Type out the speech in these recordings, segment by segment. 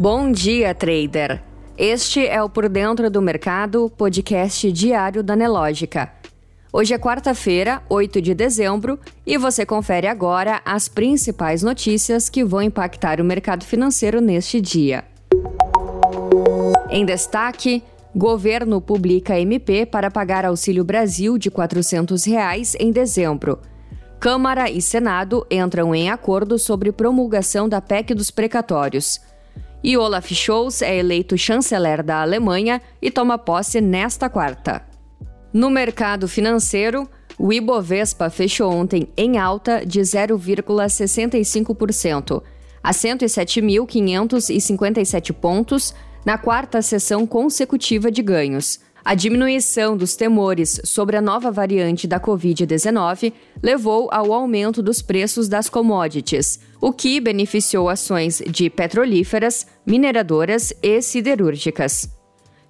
Bom dia, trader. Este é o Por Dentro do Mercado, podcast diário da Nelógica. Hoje é quarta-feira, 8 de dezembro, e você confere agora as principais notícias que vão impactar o mercado financeiro neste dia. Em destaque, governo publica MP para pagar Auxílio Brasil de 400 reais em dezembro. Câmara e Senado entram em acordo sobre promulgação da PEC dos precatórios. E Olaf Scholz é eleito chanceler da Alemanha e toma posse nesta quarta. No mercado financeiro, o Ibovespa fechou ontem em alta de 0,65%, a 107.557 pontos, na quarta sessão consecutiva de ganhos. A diminuição dos temores sobre a nova variante da Covid-19 levou ao aumento dos preços das commodities, o que beneficiou ações de petrolíferas, mineradoras e siderúrgicas.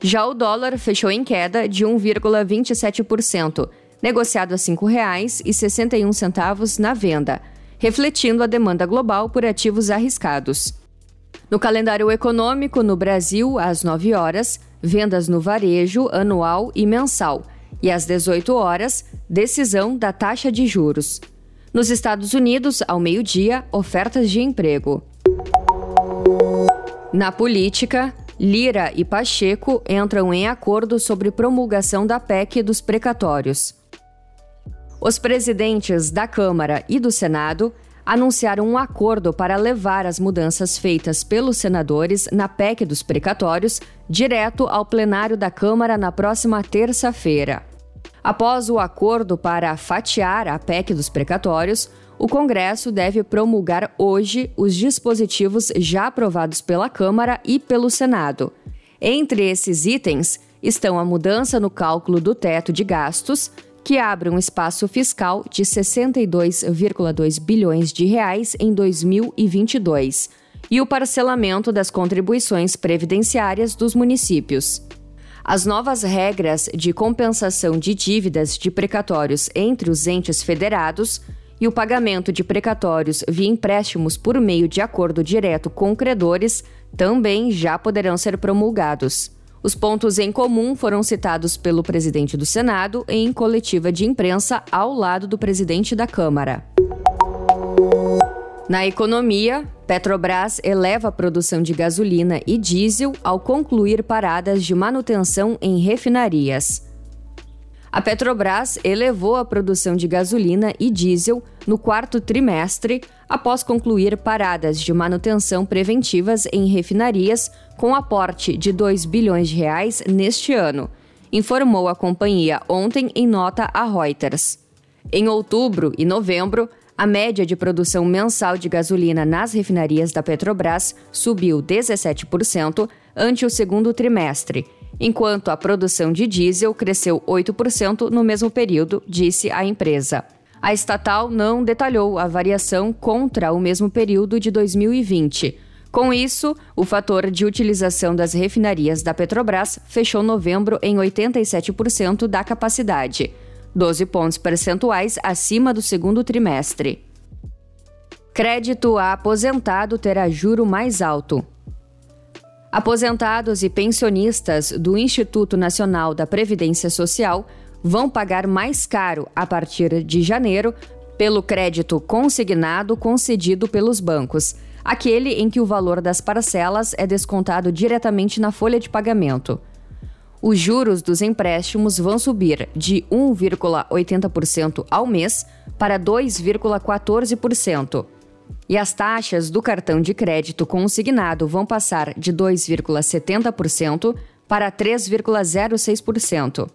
Já o dólar fechou em queda de 1,27%, negociado a R$ 5,61 na venda, refletindo a demanda global por ativos arriscados. No calendário econômico, no Brasil, às 9 horas, vendas no varejo anual e mensal, e às 18 horas, decisão da taxa de juros. Nos Estados Unidos, ao meio-dia, ofertas de emprego. Na política, Lira e Pacheco entram em acordo sobre promulgação da PEC dos precatórios. Os presidentes da Câmara e do Senado anunciaram um acordo para levar as mudanças feitas pelos senadores na PEC dos precatórios direto ao plenário da Câmara na próxima terça-feira. Após o acordo para fatiar a PEC dos precatórios, o Congresso deve promulgar hoje os dispositivos já aprovados pela Câmara e pelo Senado. Entre esses itens estão a mudança no cálculo do teto de gastos, que abre um espaço fiscal de 62,2 bilhões de reais em 2022 e o parcelamento das contribuições previdenciárias dos municípios. As novas regras de compensação de dívidas de precatórios entre os entes federados e o pagamento de precatórios via empréstimos por meio de acordo direto com credores também já poderão ser promulgados. Os pontos em comum foram citados pelo presidente do Senado em coletiva de imprensa ao lado do presidente da Câmara. Na economia, Petrobras eleva a produção de gasolina e diesel ao concluir paradas de manutenção em refinarias. A Petrobras elevou a produção de gasolina e diesel no quarto trimestre, após concluir paradas de manutenção preventivas em refinarias com aporte de 2 bilhões de reais neste ano, informou a companhia ontem em nota a Reuters. Em outubro e novembro, a média de produção mensal de gasolina nas refinarias da Petrobras subiu 17% ante o segundo trimestre enquanto a produção de diesel cresceu 8% no mesmo período, disse a empresa. A estatal não detalhou a variação contra o mesmo período de 2020. Com isso, o fator de utilização das refinarias da Petrobras fechou novembro em 87% da capacidade, 12 pontos percentuais acima do segundo trimestre. Crédito a aposentado terá juro mais alto. Aposentados e pensionistas do Instituto Nacional da Previdência Social vão pagar mais caro a partir de janeiro pelo crédito consignado concedido pelos bancos, aquele em que o valor das parcelas é descontado diretamente na folha de pagamento. Os juros dos empréstimos vão subir de 1,80% ao mês para 2,14% e as taxas do cartão de crédito consignado vão passar de 2,70% para 3,06%.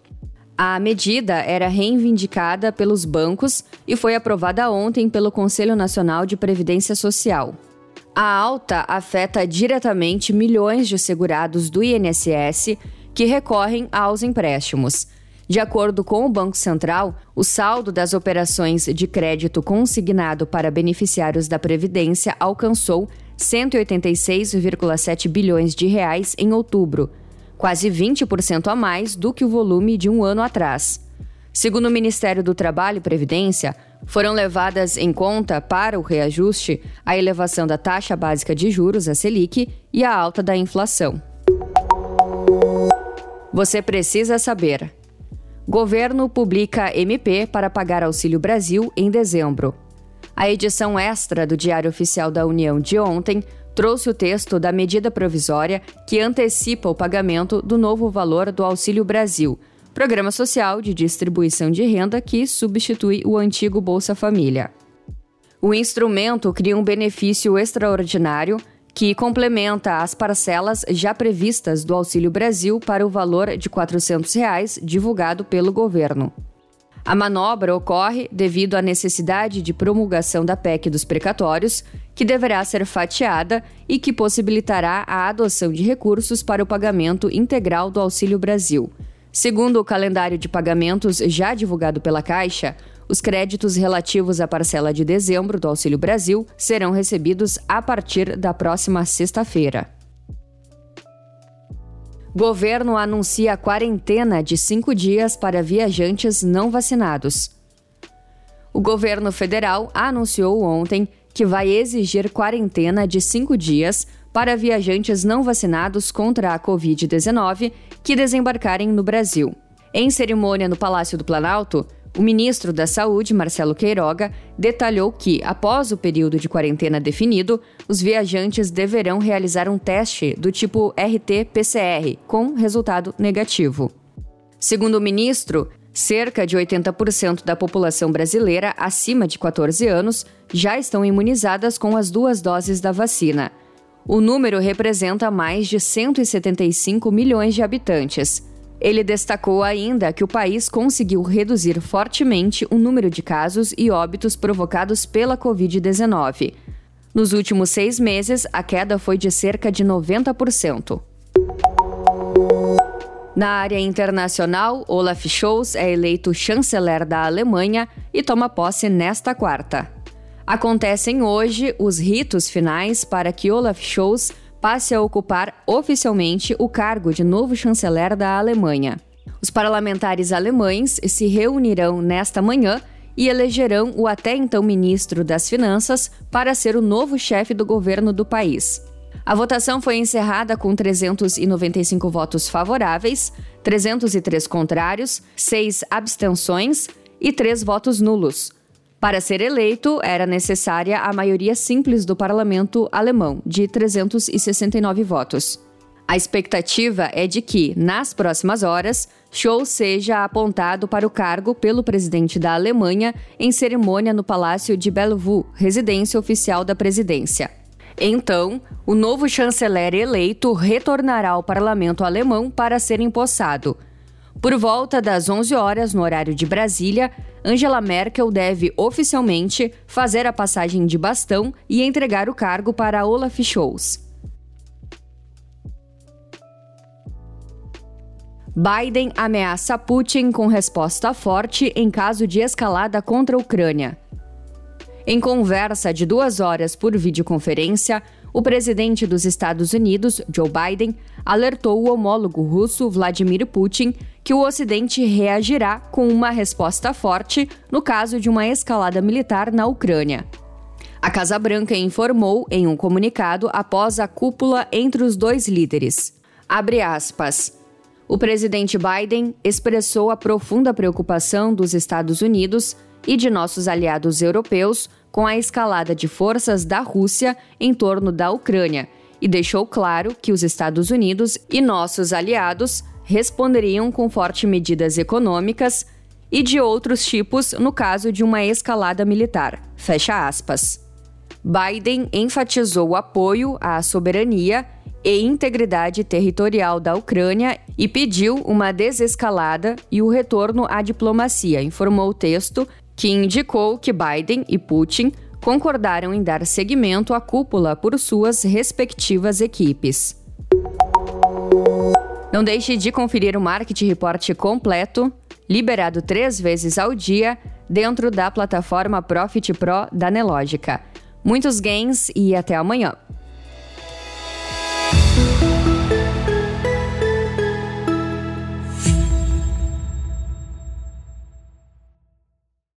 A medida era reivindicada pelos bancos e foi aprovada ontem pelo Conselho Nacional de Previdência Social. A alta afeta diretamente milhões de segurados do INSS que recorrem aos empréstimos. De acordo com o Banco Central, o saldo das operações de crédito consignado para beneficiários da Previdência alcançou 186,7 bilhões de reais em outubro, quase 20% a mais do que o volume de um ano atrás. Segundo o Ministério do Trabalho e Previdência, foram levadas em conta para o reajuste a elevação da taxa básica de juros, a Selic, e a alta da inflação. Você precisa saber. Governo publica MP para pagar Auxílio Brasil em dezembro. A edição extra do Diário Oficial da União de ontem trouxe o texto da medida provisória que antecipa o pagamento do novo valor do Auxílio Brasil, programa social de distribuição de renda que substitui o antigo Bolsa Família. O instrumento cria um benefício extraordinário que complementa as parcelas já previstas do Auxílio Brasil para o valor de 400 reais divulgado pelo governo. A manobra ocorre devido à necessidade de promulgação da PEC dos precatórios, que deverá ser fatiada e que possibilitará a adoção de recursos para o pagamento integral do Auxílio Brasil, Segundo o calendário de pagamentos já divulgado pela Caixa, os créditos relativos à parcela de dezembro do Auxílio Brasil serão recebidos a partir da próxima sexta-feira. Governo anuncia quarentena de cinco dias para viajantes não vacinados. O governo federal anunciou ontem que vai exigir quarentena de cinco dias para viajantes não vacinados contra a Covid-19 que desembarcarem no Brasil. Em cerimônia no Palácio do Planalto, o ministro da Saúde, Marcelo Queiroga, detalhou que, após o período de quarentena definido, os viajantes deverão realizar um teste do tipo RT-PCR, com resultado negativo. Segundo o ministro, cerca de 80% da população brasileira acima de 14 anos já estão imunizadas com as duas doses da vacina. O número representa mais de 175 milhões de habitantes. Ele destacou ainda que o país conseguiu reduzir fortemente o número de casos e óbitos provocados pela Covid-19. Nos últimos seis meses, a queda foi de cerca de 90%. Na área internacional, Olaf Scholz é eleito chanceler da Alemanha e toma posse nesta quarta. Acontecem hoje os ritos finais para que Olaf Scholz passe a ocupar oficialmente o cargo de novo chanceler da Alemanha. Os parlamentares alemães se reunirão nesta manhã e elegerão o até então ministro das Finanças para ser o novo chefe do governo do país. A votação foi encerrada com 395 votos favoráveis, 303 contrários, 6 abstenções e 3 votos nulos. Para ser eleito, era necessária a maioria simples do parlamento alemão, de 369 votos. A expectativa é de que, nas próximas horas, Scholz seja apontado para o cargo pelo presidente da Alemanha em cerimônia no Palácio de Bellevue, residência oficial da presidência. Então, o novo chanceler eleito retornará ao parlamento alemão para ser empossado. Por volta das 11 horas, no horário de Brasília, Angela Merkel deve oficialmente fazer a passagem de bastão e entregar o cargo para Olaf Scholz. Biden ameaça Putin com resposta forte em caso de escalada contra a Ucrânia. Em conversa de duas horas por videoconferência, o presidente dos Estados Unidos, Joe Biden, alertou o homólogo russo Vladimir Putin que o Ocidente reagirá com uma resposta forte no caso de uma escalada militar na Ucrânia. A Casa Branca informou em um comunicado após a cúpula entre os dois líderes. Abre aspas. O presidente Biden expressou a profunda preocupação dos Estados Unidos e de nossos aliados europeus com a escalada de forças da Rússia em torno da Ucrânia e deixou claro que os Estados Unidos e nossos aliados responderiam com fortes medidas econômicas e de outros tipos no caso de uma escalada militar. Fecha aspas. Biden enfatizou o apoio à soberania e integridade territorial da Ucrânia e pediu uma desescalada e o retorno à diplomacia, informou o texto que indicou que Biden e Putin concordaram em dar seguimento à cúpula por suas respectivas equipes. Não deixe de conferir o Market Report completo, liberado três vezes ao dia, dentro da plataforma Profit Pro da Nelogica. Muitos gains e até amanhã!